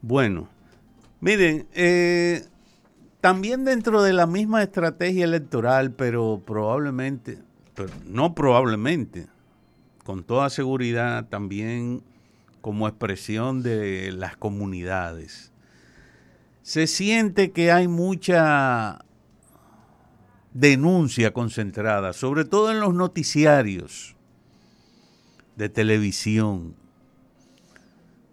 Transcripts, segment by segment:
Bueno, miren, eh, también dentro de la misma estrategia electoral, pero probablemente, pero no probablemente, con toda seguridad también como expresión de las comunidades. Se siente que hay mucha denuncia concentrada, sobre todo en los noticiarios de televisión.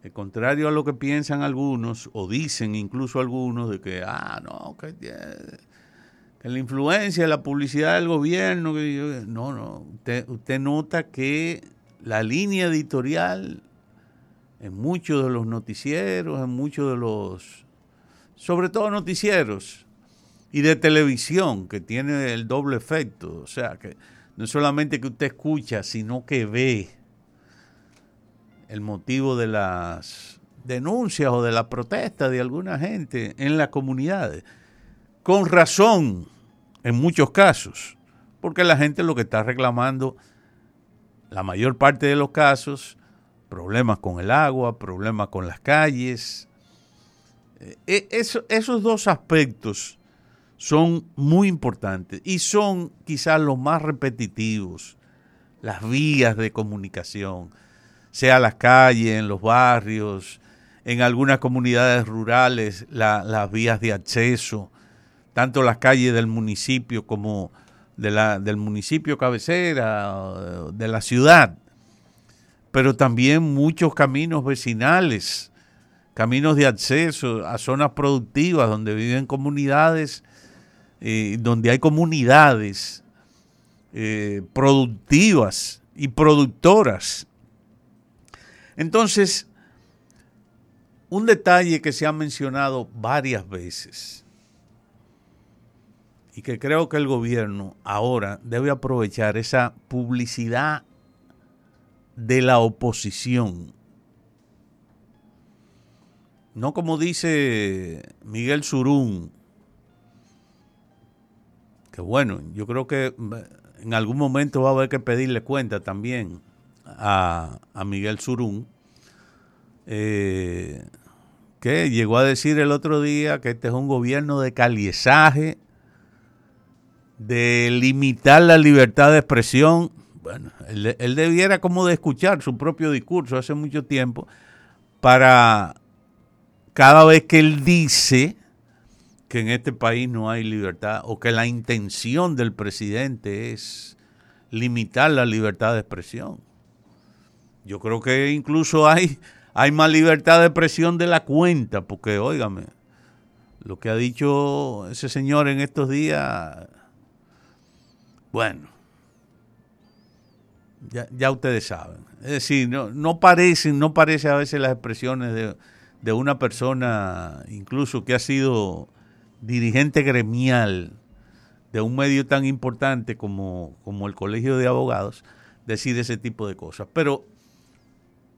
El contrario a lo que piensan algunos, o dicen incluso algunos, de que, ah, no, que, que la influencia, la publicidad del gobierno, que, no, no, usted, usted nota que la línea editorial en muchos de los noticieros, en muchos de los, sobre todo noticieros, y de televisión, que tiene el doble efecto, o sea, que no solamente que usted escucha, sino que ve el motivo de las denuncias o de la protesta de alguna gente en las comunidades. Con razón, en muchos casos, porque la gente lo que está reclamando, la mayor parte de los casos, problemas con el agua, problemas con las calles. Eh, esos dos aspectos son muy importantes y son quizás los más repetitivos, las vías de comunicación, sea las calles, en los barrios, en algunas comunidades rurales, las vías de acceso, tanto las calles del municipio como de la, del municipio cabecera, de la ciudad pero también muchos caminos vecinales, caminos de acceso a zonas productivas donde viven comunidades, eh, donde hay comunidades eh, productivas y productoras. Entonces, un detalle que se ha mencionado varias veces y que creo que el gobierno ahora debe aprovechar esa publicidad de la oposición. No como dice Miguel Surún, que bueno, yo creo que en algún momento va a haber que pedirle cuenta también a, Miguel Surún, eh, que llegó a decir el otro día que este es un gobierno de caliesaje, de limitar la libertad de expresión bueno, él, debiera como de escuchar su propio discurso hace mucho tiempo para cada vez que él dice que en este país no hay libertad o que la intención del presidente es limitar la libertad de expresión. Yo creo que incluso hay, hay más libertad de expresión de la cuenta, porque óigame, lo que ha dicho ese señor en estos días, bueno, ya, ustedes saben. Es decir, no, no parecen, no parece a veces las expresiones de, de una persona, incluso que ha sido dirigente gremial de un medio tan importante como, como el Colegio de Abogados, decir ese tipo de cosas. Pero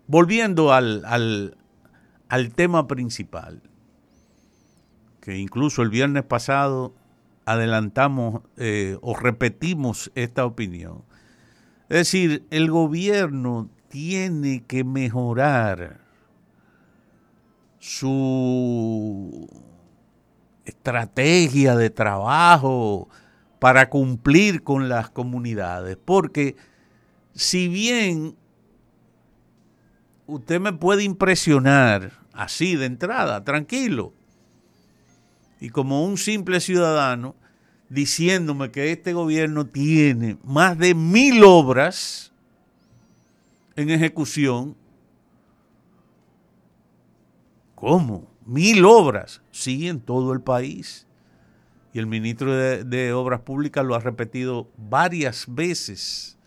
volviendo al, al, tema principal, que incluso el viernes pasado adelantamos eh, o repetimos esta opinión, es decir, el gobierno tiene que mejorar su estrategia de trabajo para cumplir con las comunidades, porque si bien usted me puede impresionar así de entrada, tranquilo, y como un simple ciudadano, diciéndome que este gobierno tiene más de mil obras en ejecución. ¿Cómo? Mil obras. Sí, en todo el país. Y el ministro de, Obras Públicas lo ha repetido varias veces.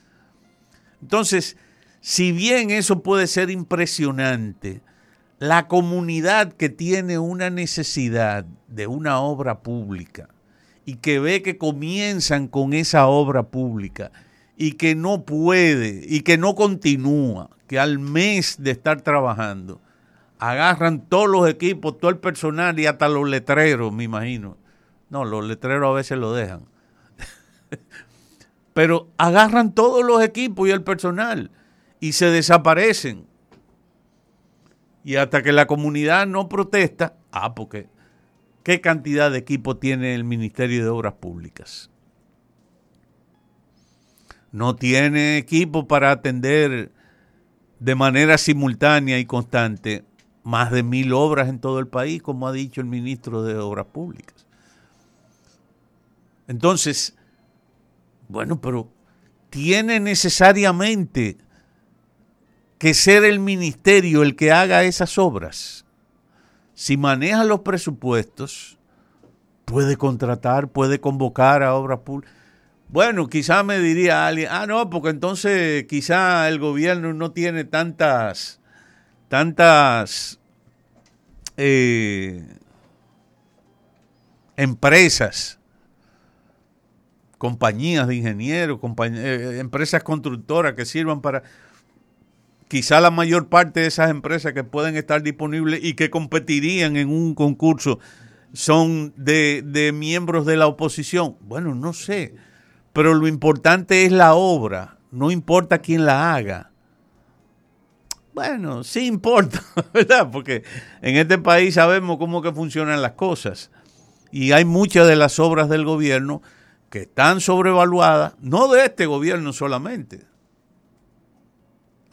Entonces, si bien eso puede ser impresionante, la comunidad que tiene una necesidad de una obra pública, y que ve que comienzan con esa obra pública y que no puede y que no continúa, que al mes de estar trabajando, agarran todos los equipos, todo el personal y hasta los letreros, me imagino. No, los letreros a veces lo dejan. Pero agarran todos los equipos y el personal y se desaparecen. Y hasta que la comunidad no protesta, ah, porque ¿qué cantidad de equipo tiene el Ministerio de Obras Públicas? No tiene equipo para atender de manera simultánea y constante más de mil obras en todo el país, como ha dicho el ministro de Obras Públicas. Entonces, bueno, pero tiene necesariamente que ser el ministerio el que haga esas obras. Si maneja los presupuestos, puede contratar, puede convocar a obras públicas. Bueno, quizá me diría alguien, ah, no, porque entonces quizá el gobierno no tiene tantas, tantas eh, empresas, compañías de ingenieros, eh, empresas constructoras que sirvan para quizá la mayor parte de esas empresas que pueden estar disponibles y que competirían en un concurso son de, miembros de la oposición. Bueno, no sé, pero lo importante es la obra, no importa quién la haga. Bueno, sí importa, ¿verdad? Porque en este país sabemos cómo funcionan las cosas. Y hay muchas de las obras del gobierno que están sobrevaluadas, no de este gobierno solamente,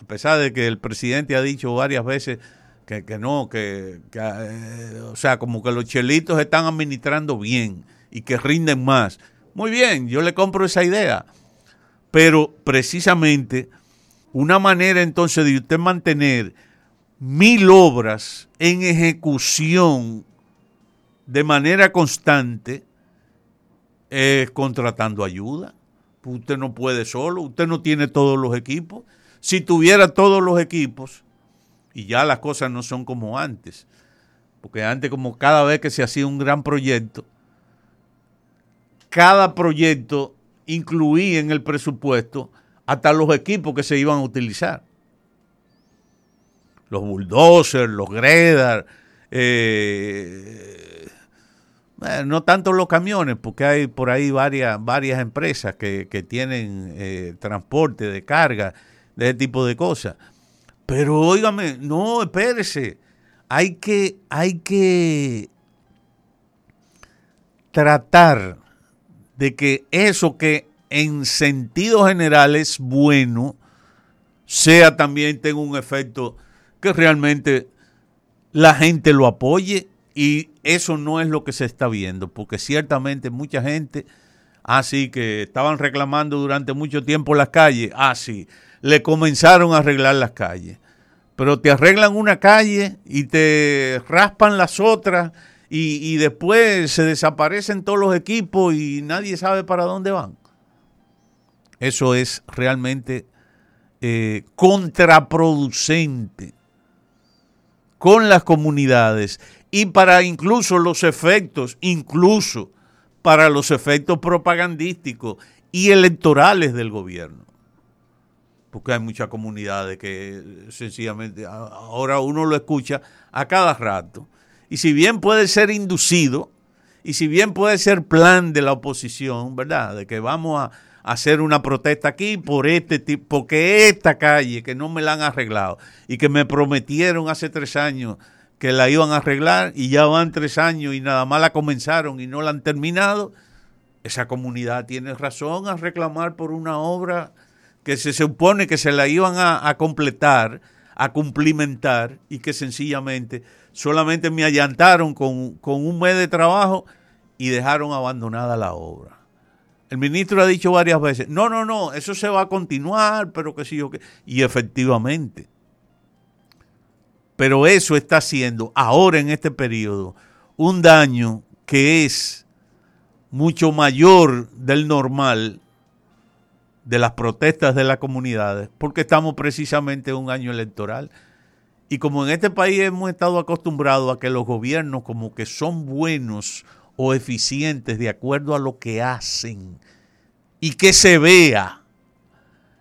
a pesar de que el presidente ha dicho varias veces que, no, que, eh, o sea, como que los chelitos están administrando bien y que rinden más. Muy bien, yo le compro esa idea, pero precisamente una manera entonces de usted mantener mil obras en ejecución de manera constante es contratando ayuda. Usted no puede solo, usted no tiene todos los equipos si tuviera todos los equipos, y ya las cosas no son como antes, porque antes como cada vez que se hacía un gran proyecto, cada proyecto incluía en el presupuesto hasta los equipos que se iban a utilizar. Los bulldozers, los gredar, eh, eh, no tanto los camiones, porque hay por ahí varias, varias empresas que, tienen eh, transporte de carga de ese tipo de cosas. Pero óigame, no, espérese. Hay que, hay que tratar de que eso que en sentido general es bueno, sea también tenga un efecto que realmente la gente lo apoye y eso no es lo que se está viendo, porque ciertamente mucha gente, así ah, que estaban reclamando durante mucho tiempo las calles, así, ah, le comenzaron a arreglar las calles. Pero te arreglan una calle y te raspan las otras y, después se desaparecen todos los equipos y nadie sabe para dónde van. Eso es realmente eh, contraproducente con las comunidades y para incluso los efectos, incluso para los efectos propagandísticos y electorales del gobierno porque hay muchas comunidades que sencillamente ahora uno lo escucha a cada rato. Y si bien puede ser inducido, y si bien puede ser plan de la oposición, ¿verdad? De que vamos a, hacer una protesta aquí por este tipo, porque esta calle que no me la han arreglado y que me prometieron hace tres años que la iban a arreglar y ya van tres años y nada más la comenzaron y no la han terminado, esa comunidad tiene razón a reclamar por una obra que se supone que se la iban a, completar, a cumplimentar y que sencillamente solamente me allantaron con, con un mes de trabajo y dejaron abandonada la obra. El ministro ha dicho varias veces, no, no, no, eso se va a continuar, pero que sí o qué. Y efectivamente. Pero eso está haciendo ahora en este periodo un daño que es mucho mayor del normal de las protestas de las comunidades, porque estamos precisamente en un año electoral. Y como en este país hemos estado acostumbrados a que los gobiernos como que son buenos o eficientes de acuerdo a lo que hacen y que se vea,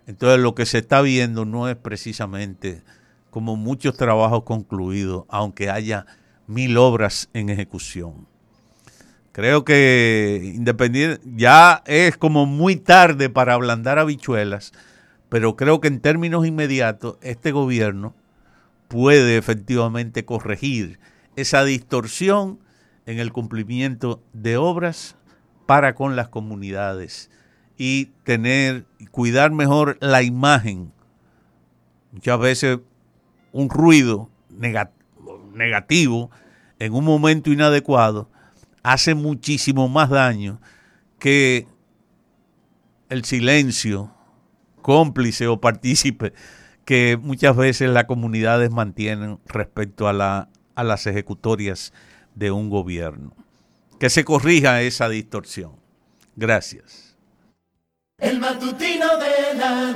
entonces lo que se está viendo no es precisamente como muchos trabajos concluidos, aunque haya mil obras en ejecución. Creo que independiente, ya es como muy tarde para ablandar habichuelas, pero creo que en términos inmediatos este gobierno puede efectivamente corregir esa distorsión en el cumplimiento de obras para con las comunidades y tener, cuidar mejor la imagen. Muchas veces un ruido negativo en un momento inadecuado hace muchísimo más daño que el silencio cómplice o partícipe que muchas veces las comunidades mantienen respecto a, la, a las ejecutorias de un gobierno. Que se corrija esa distorsión. Gracias. El matutino de la